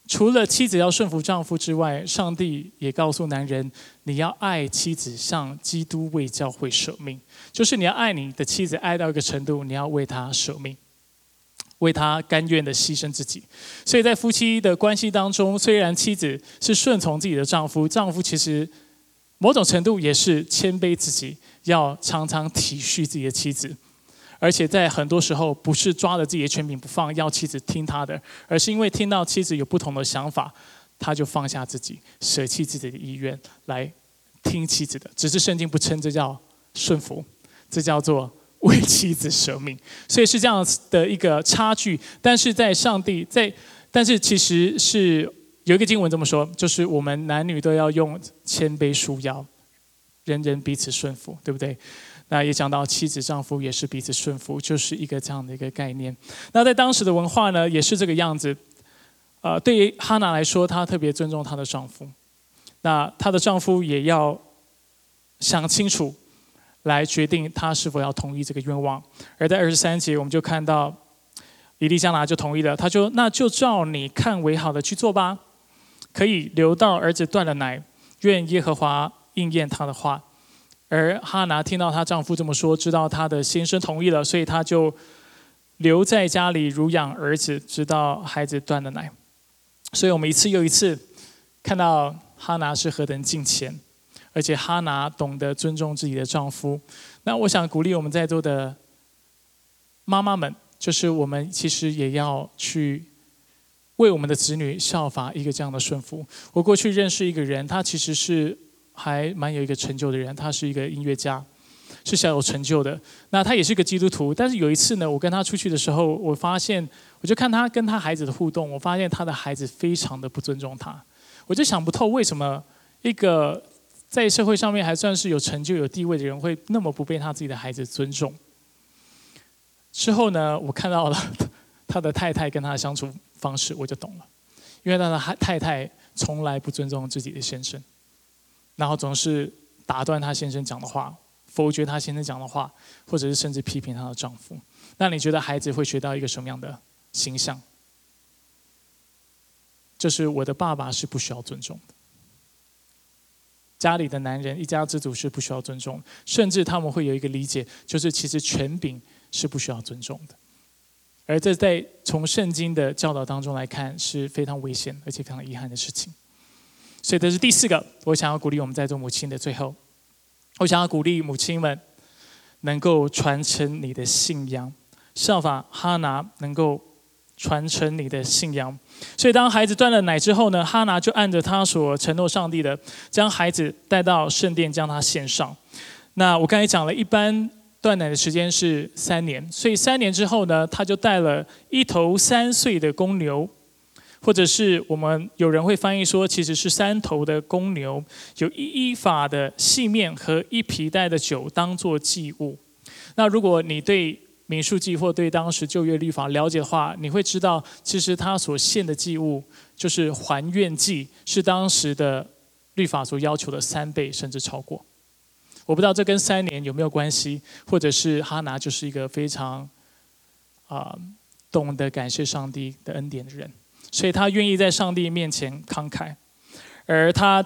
除了妻子要顺服丈夫之外，上帝也告诉男人，你要爱妻子，像基督为教会舍命，就是你要爱你的妻子，爱到一个程度，你要为她舍命，为她甘愿的牺牲自己。所以在夫妻的关系当中，虽然妻子是顺从自己的丈夫，丈夫其实某种程度也是谦卑自己，要常常体恤自己的妻子。而且在很多时候，不是抓着自己的权柄不放，要妻子听他的，而是因为听到妻子有不同的想法，他就放下自己，舍弃自己的意愿来听妻子的。只是圣经不称这叫顺服，这叫做为妻子舍命。所以是这样的一个差距。但是在上帝在，但是其实是有一个经文这么说，就是我们男女都要用谦卑束腰，人人彼此顺服，对不对？那也讲到妻子丈夫也是彼此顺服，就是一个这样的一个概念。那在当时的文化呢，也是这个样子。呃，对于哈娜来说，她特别尊重她的丈夫。那她的丈夫也要想清楚，来决定她是否要同意这个愿望。而在二十三节，我们就看到以利加拿就同意了，他说：“那就照你看为好的去做吧，可以留到儿子断了奶，愿耶和华应验他的话。”而哈拿听到她丈夫这么说，知道她的先生同意了，所以她就留在家里乳养儿子，直到孩子断了奶。所以我们一次又一次看到哈拿是何等敬虔，而且哈拿懂得尊重自己的丈夫。那我想鼓励我们在座的妈妈们，就是我们其实也要去为我们的子女效法一个这样的顺服。我过去认识一个人，他其实是还蛮有一个成就的人，他是一个音乐家，是小有成就的。那他也是个基督徒，但是有一次呢，我跟他出去的时候，我发现，我就看他跟他孩子的互动，我发现他的孩子非常的不尊重他，我就想不透为什么一个在社会上面还算是有成就、有地位的人，会那么不被他自己的孩子尊重。之后呢，我看到了他的太太跟他的相处方式，我就懂了。因为他的太太从来不尊重自己的先生，然后总是打断他先生讲的话，否决他先生讲的话，或者是甚至批评他的丈夫。那你觉得孩子会学到一个什么样的形象？就是我的爸爸是不需要尊重的，家里的男人一家之主是不需要尊重，甚至他们会有一个理解，就是其实权柄。是不需要尊重的，而这在从圣经的教导当中来看是非常危险而且非常遗憾的事情。所以这是第四个，我想要鼓励我们在做母亲的最后，我想要鼓励母亲们能够传承你的信仰，效法哈拿能够传承你的信仰。所以当孩子断了奶之后呢，哈拿就按着他所承诺上帝的，将孩子带到圣殿，将他献上。那我刚才讲了一般。断奶的时间是三年，所以三年之后呢，他就带了一头三岁的公牛，或者是我们有人会翻译说，其实是三头的公牛，有一依法的细面和一皮带的酒当做祭物。那如果你对民数记或对当时旧约律法了解的话，你会知道，其实他所献的祭物就是还愿祭，是当时的律法所要求的三倍甚至超过。我不知道这跟三年有没有关系，或者是哈拿就是一个非常啊懂得感谢上帝的恩典的人，所以他愿意在上帝面前慷慨。而他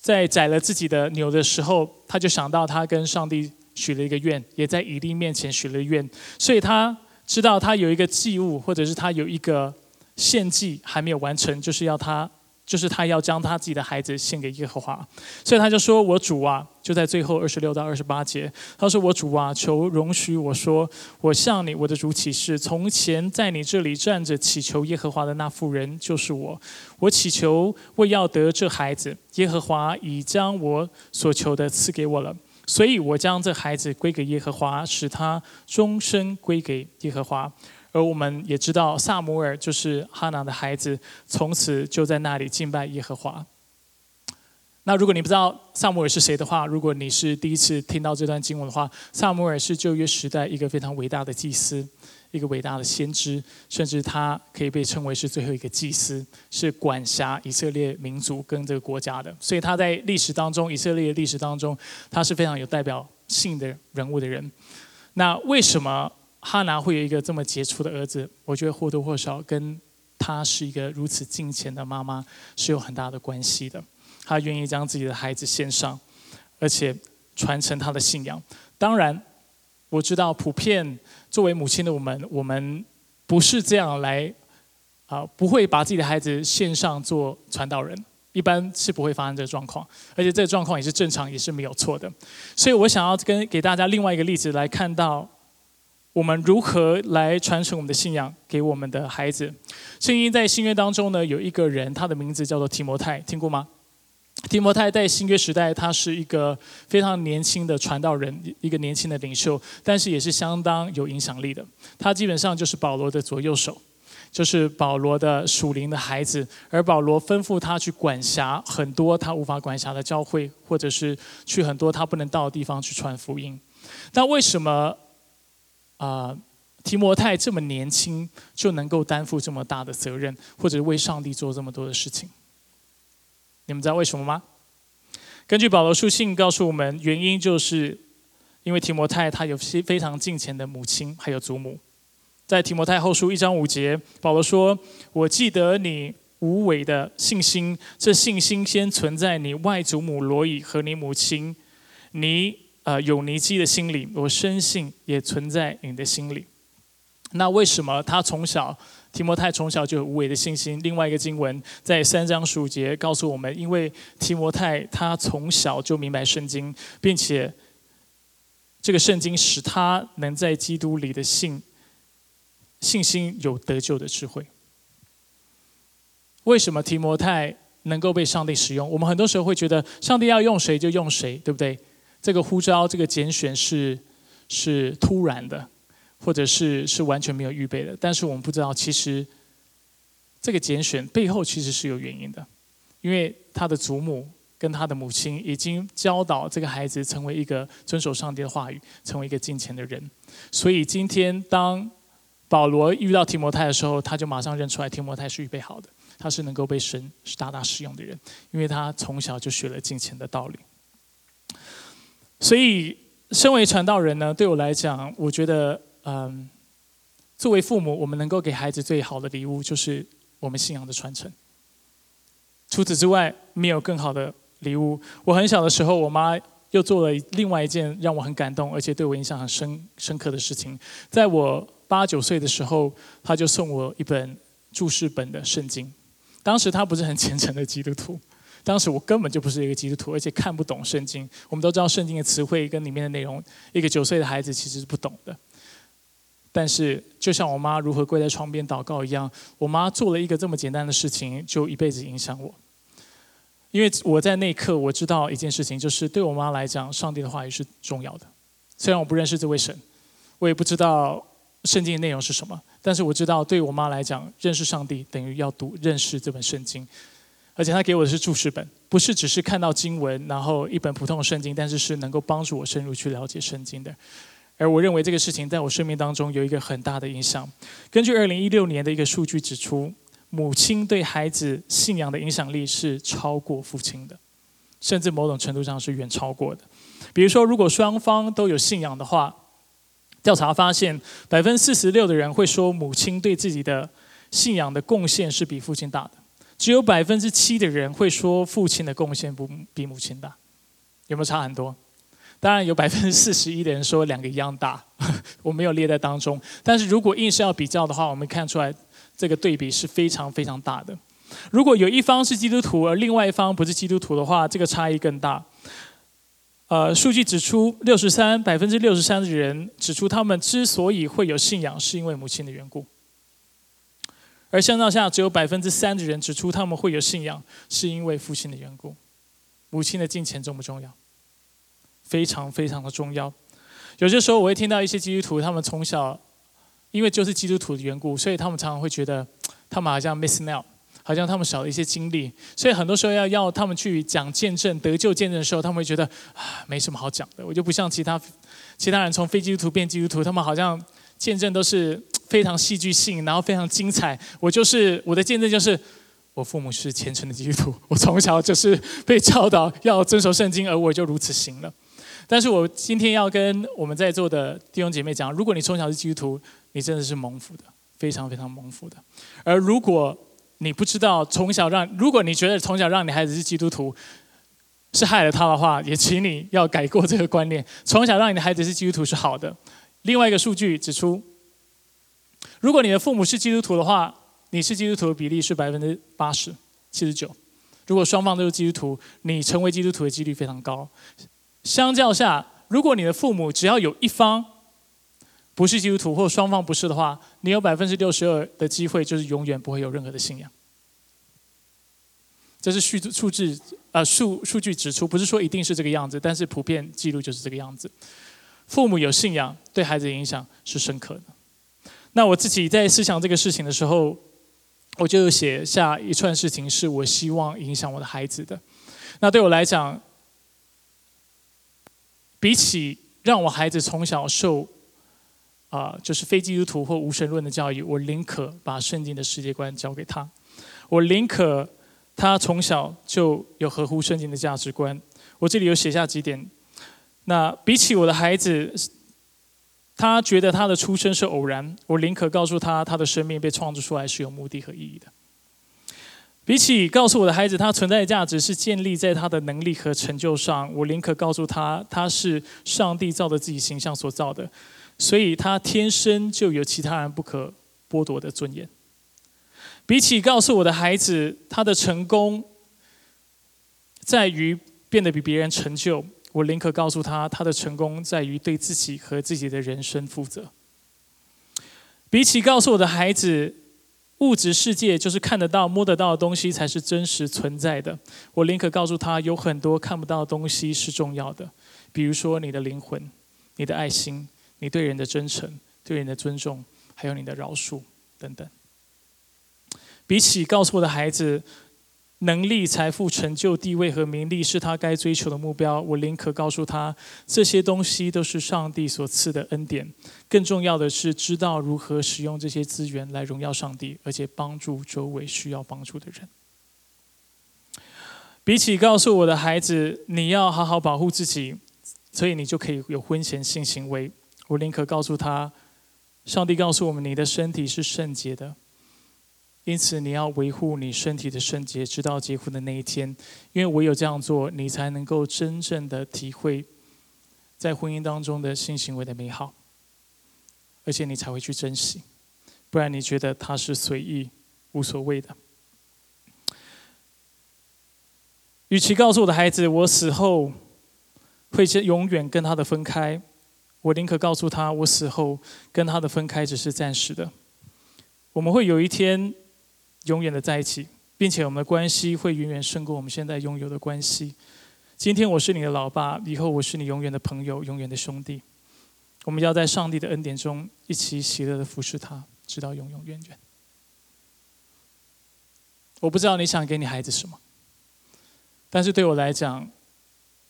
在宰了自己的牛的时候，他就想到他跟上帝许了一个愿，也在以利面前许了愿，所以他知道他有一个祭物，或者是他有一个献祭还没有完成，就是要他。就是他要将他自己的孩子献给耶和华，所以他就说：“我主啊，就在最后二十六到二十八节，他说：‘我主啊，求容许我说，我向你我的主起誓，从前在你这里站着祈求耶和华的那妇人就是我。我祈求为要得这孩子，耶和华已将我所求的赐给我了，所以我将这孩子归给耶和华，使他终身归给耶和华。’”而我们也知道，萨姆尔就是哈拿的孩子，从此就在那里敬拜耶和华。那如果你不知道萨姆尔是谁的话，如果你是第一次听到这段经文的话，萨姆尔是旧约时代一个非常伟大的祭司，一个伟大的先知，甚至他可以被称为是最后一个祭司，是管辖以色列民族跟这个国家的。所以他在历史当中，以色列历史当中，他是非常有代表性的人物的人。那为什么？哈拿会有一个这么杰出的儿子，我觉得或多或少跟他是一个如此敬虔的妈妈是有很大的关系的。他愿意将自己的孩子献上，而且传承他的信仰。当然，我知道普遍作为母亲的我们，我们不是这样来啊，不会把自己的孩子献上做传道人，一般是不会发生这个状况。而且这个状况也是正常，也是没有错的。所以我想要跟给大家另外一个例子来看到。我们如何来传承我们的信仰给我们的孩子？圣经在新约当中呢，有一个人，他的名字叫做提摩太，听过吗？提摩太在新约时代，他是一个非常年轻的传道人，一个年轻的领袖，但是也是相当有影响力的。他基本上就是保罗的左右手，就是保罗的属灵的孩子，而保罗吩咐他去管辖很多他无法管辖的教会，或者是去很多他不能到的地方去传福音。那为什么？啊，提摩太这么年轻就能够担负这么大的责任，或者为上帝做这么多的事情，你们知道为什么吗？根据保罗书信告诉我们，原因就是因为提摩太他有些非常敬虔的母亲还有祖母。在提摩太后书一章五节，保罗说：“我记得你无伪的信心，这信心先存在你外祖母罗以和你母亲，你。”呃，有尼基的心里，我深信也存在你的心里。那为什么他从小提摩太从小就有无伪的信心？另外一个经文在三章十五节告诉我们，因为提摩太他从小就明白圣经，并且这个圣经使他能在基督里的信信心有得救的智慧。为什么提摩太能够被上帝使用？我们很多时候会觉得上帝要用谁就用谁，对不对？这个呼召、这个拣选是是突然的，或者是是完全没有预备的。但是我们不知道，其实这个拣选背后其实是有原因的，因为他的祖母跟他的母亲已经教导这个孩子成为一个遵守上帝的话语、成为一个敬虔的人。所以今天当保罗遇到提摩太的时候，他就马上认出来提摩太是预备好的。他是能够被神大大使用的人，因为他从小就学了敬虔的道理。所以，身为传道人呢，对我来讲，我觉得，嗯，作为父母，我们能够给孩子最好的礼物，就是我们信仰的传承。除此之外，没有更好的礼物。我很小的时候，我妈又做了另外一件让我很感动，而且对我印象很深深刻的事情。在我八九岁的时候，她就送我一本注释本的圣经。当时她不是很虔诚的基督徒，当时我根本就不是一个基督徒，而且看不懂圣经。我们都知道圣经的词汇跟里面的内容，一个九岁的孩子其实是不懂的。但是就像我妈如何跪在床边祷告一样，我妈做了一个这么简单的事情，就一辈子影响我。因为我在那一刻我知道一件事情，就是对我妈来讲，上帝的话语是重要的。虽然我不认识这位神，我也不知道圣经的内容是什么。但是我知道，对我妈来讲，认识上帝等于要读认识这本圣经，而且他给我的是注释本，不是只是看到经文，然后一本普通的圣经，但是是能够帮助我深入去了解圣经的。而我认为这个事情在我生命当中有一个很大的影响。根据二零一六年的一个数据指出，母亲对孩子信仰的影响力是超过父亲的，甚至某种程度上是远超过的。比如说，如果双方都有信仰的话。调查发现，百分之四十六的人会说母亲对自己的信仰的贡献是比父亲大的，只有百分之七的人会说父亲的贡献不比母亲大，有没有差很多？当然有百分之四十一的人说两个一样大，我没有列在当中。但是如果硬是要比较的话，我们看出来这个对比是非常非常大的。如果有一方是基督徒，而另外一方不是基督徒的话，这个差异更大。呃，数据指出，六十三百分之六十三的人指出，他们之所以会有信仰，是因为母亲的缘故；而相较下，只有百分之三的人指出，他们会有信仰，是因为父亲的缘故。母亲的金钱重不重要？非常非常的重要。有些时候，我会听到一些基督徒，他们从小因为就是基督徒的缘故，所以他们常常会觉得，他们好像 miss now，。好像他们少了一些经历，所以很多时候要要他们去讲见证、得救见证的时候，他们会觉得啊，没什么好讲的。我就不像其他其他人从非基督徒变基督徒，他们好像见证都是非常戏剧性，然后非常精彩。我就是我的见证，就是我父母是虔诚的基督徒，我从小就是被教导要遵守圣经，而我就如此行了。但是我今天要跟我们在座的弟兄姐妹讲，如果你从小是基督徒，你真的是蒙福的，非常非常蒙福的。而如果你不知道从小让，如果你觉得从小让你孩子是基督徒是害了他的话，也请你要改过这个观念。从小让你的孩子是基督徒是好的。另外一个数据指出，如果你的父母是基督徒的话，你是基督徒的比例是百分之八十七十九。如果双方都是基督徒，你成为基督徒的几率非常高。相较下，如果你的父母只要有一方，不是基督徒或双方不是的话，你有百分之六十二的机会就是永远不会有任何的信仰。这是数数字呃数数据指出，不是说一定是这个样子，但是普遍记录就是这个样子。父母有信仰对孩子影响是深刻的。那我自己在思想这个事情的时候，我就写下一串事情，是我希望影响我的孩子的。那对我来讲，比起让我孩子从小受啊，就是非基督徒或无神论的教育，我宁可把圣经的世界观交给他，我宁可他从小就有合乎圣经的价值观。我这里有写下几点。那比起我的孩子，他觉得他的出生是偶然，我宁可告诉他他的生命被创造出来是有目的和意义的。比起告诉我的孩子他存在的价值是建立在他的能力和成就上，我宁可告诉他他是上帝造的自己形象所造的。所以他天生就有其他人不可剥夺的尊严。比起告诉我的孩子他的成功在于变得比别人成就，我宁可告诉他他的成功在于对自己和自己的人生负责。比起告诉我的孩子物质世界就是看得到、摸得到的东西才是真实存在的。我宁可告诉他，有很多看不到的东西是重要的，比如说你的灵魂、你的爱心、你对人的真诚、对人的尊重，还有你的饶恕等等。比起告诉我的孩子，能力、财富、成就、地位和名利是他该追求的目标，我宁可告诉他，这些东西都是上帝所赐的恩典。更重要的是，知道如何使用这些资源来荣耀上帝，而且帮助周围需要帮助的人。比起告诉我的孩子，你要好好保护自己，所以你就可以有婚前性行为，我宁可告诉他，上帝告诉我们，你的身体是圣洁的。因此，你要维护你身体的圣洁，直到结婚的那一天。因为唯有这样做，你才能够真正的体会在婚姻当中的性行为的美好，而且你才会去珍惜。不然，你觉得它是随意、无所谓的。与其告诉我的孩子，我死后会永远跟他的分开，我宁可告诉他，我死后跟他的分开只是暂时的。我们会有一天。永远的在一起，并且我们的关系会远远胜过我们现在拥有的关系。今天我是你的老爸，以后我是你永远的朋友，永远的兄弟。我们要在上帝的恩典中一起喜乐的服侍他，直到永永远远。我不知道你想给你孩子什么，但是对我来讲，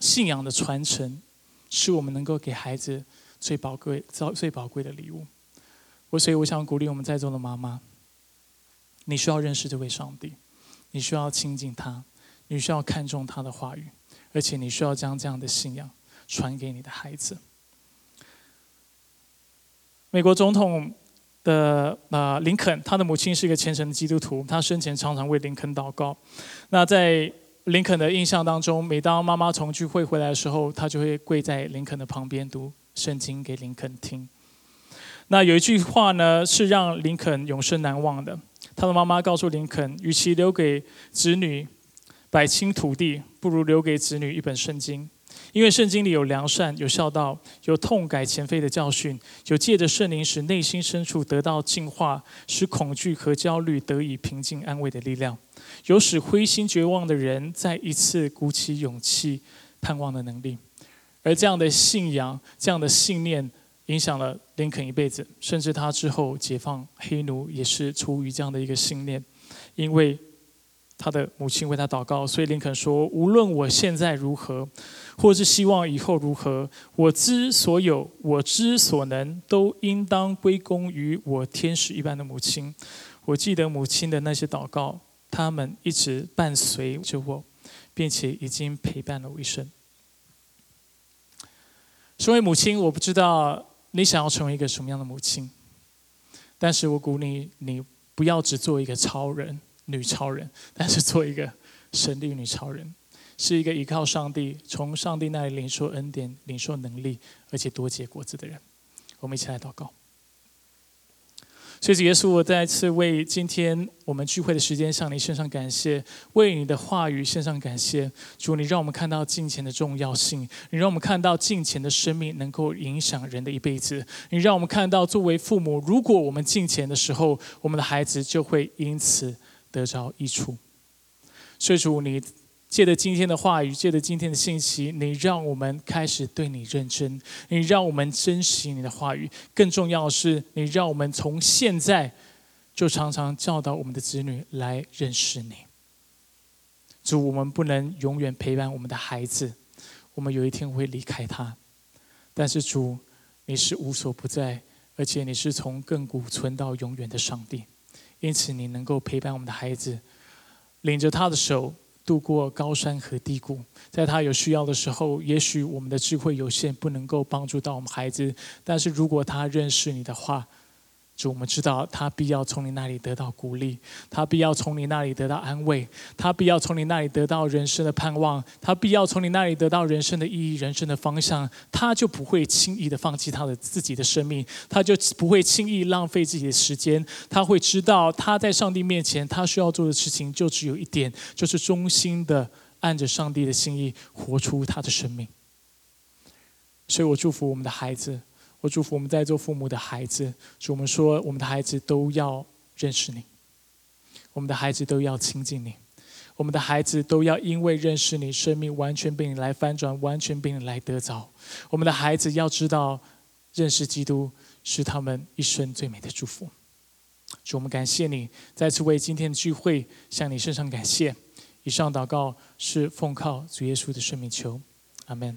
信仰的传承是我们能够给孩子最宝贵、最宝贵的礼物。我所以我想鼓励我们在座的妈妈。你需要认识这位上帝，你需要亲近他，你需要看重他的话语，而且你需要将这样的信仰传给你的孩子。美国总统的啊林肯，他的母亲是一个虔诚的基督徒，他生前常常为林肯祷告。那在林肯的印象当中，每当妈妈从聚会回来的时候，他就会跪在林肯的旁边读圣经给林肯听。那有一句话呢，是让林肯永生难忘的。他的妈妈告诉林肯，与其留给子女百顷土地，不如留给子女一本圣经，因为圣经里有良善、有孝道、有痛改前非的教训，有借着圣灵使内心深处得到净化，使恐惧和焦虑得以平静安慰的力量，有使灰心绝望的人再一次鼓起勇气盼望的能力，而这样的信仰、这样的信念。影响了林肯一辈子，甚至他之后解放黑奴也是出于这样的一个信念，因为他的母亲为他祷告，所以林肯说：“无论我现在如何，或是希望以后如何，我之所有，我之所能，都应当归功于我天使一般的母亲。我记得母亲的那些祷告，他们一直伴随着我，并且已经陪伴了我一生。身为母亲，我不知道。”你想要成为一个什么样的母亲？但是我鼓励你，不要只做一个超人、女超人，但是做一个神力女超人，是一个依靠上帝、从上帝那里领受恩典、领受能力，而且多结果子的人。我们一起来祷告。所以，主耶稣，我再次为今天我们聚会的时间向你献上感谢，为你的话语献上感谢。主，你让我们看到金钱的重要性，你让我们看到金钱的生命能够影响人的一辈子。你让我们看到，作为父母，如果我们金钱的时候，我们的孩子就会因此得着益处。所以，主你。借着今天的话语，借着今天的信息，你让我们开始对你认真，你让我们珍惜你的话语。更重要的是，你让我们从现在就常常教导我们的子女来认识你。主，我们不能永远陪伴我们的孩子，我们有一天会离开他。但是主，你是无所不在，而且你是从亘古存到永远的上帝，因此你能够陪伴我们的孩子，领着他的手。度过高山和低谷，在他有需要的时候，也许我们的智慧有限，不能够帮助到我们孩子。但是如果他认识你的话，主，我们知道他必要从你那里得到鼓励，他必要从你那里得到安慰，他必要从你那里得到人生的盼望，他必要从你那里得到人生的意义、人生的方向。他就不会轻易的放弃他的自己的生命，他就不会轻易浪费自己的时间。他会知道他在上帝面前，他需要做的事情就只有一点，就是忠心的按着上帝的心意活出他的生命。所以我祝福我们的孩子。我祝福我们在做父母的孩子，祝我们说我们的孩子都要认识你，我们的孩子都要亲近你，我们的孩子都要因为认识你，生命完全被你来翻转，完全被你来得着。我们的孩子要知道，认识基督是他们一生最美的祝福。主，我们感谢你，再次为今天的聚会向你身上感谢。以上祷告是奉靠主耶稣的圣名求，阿门。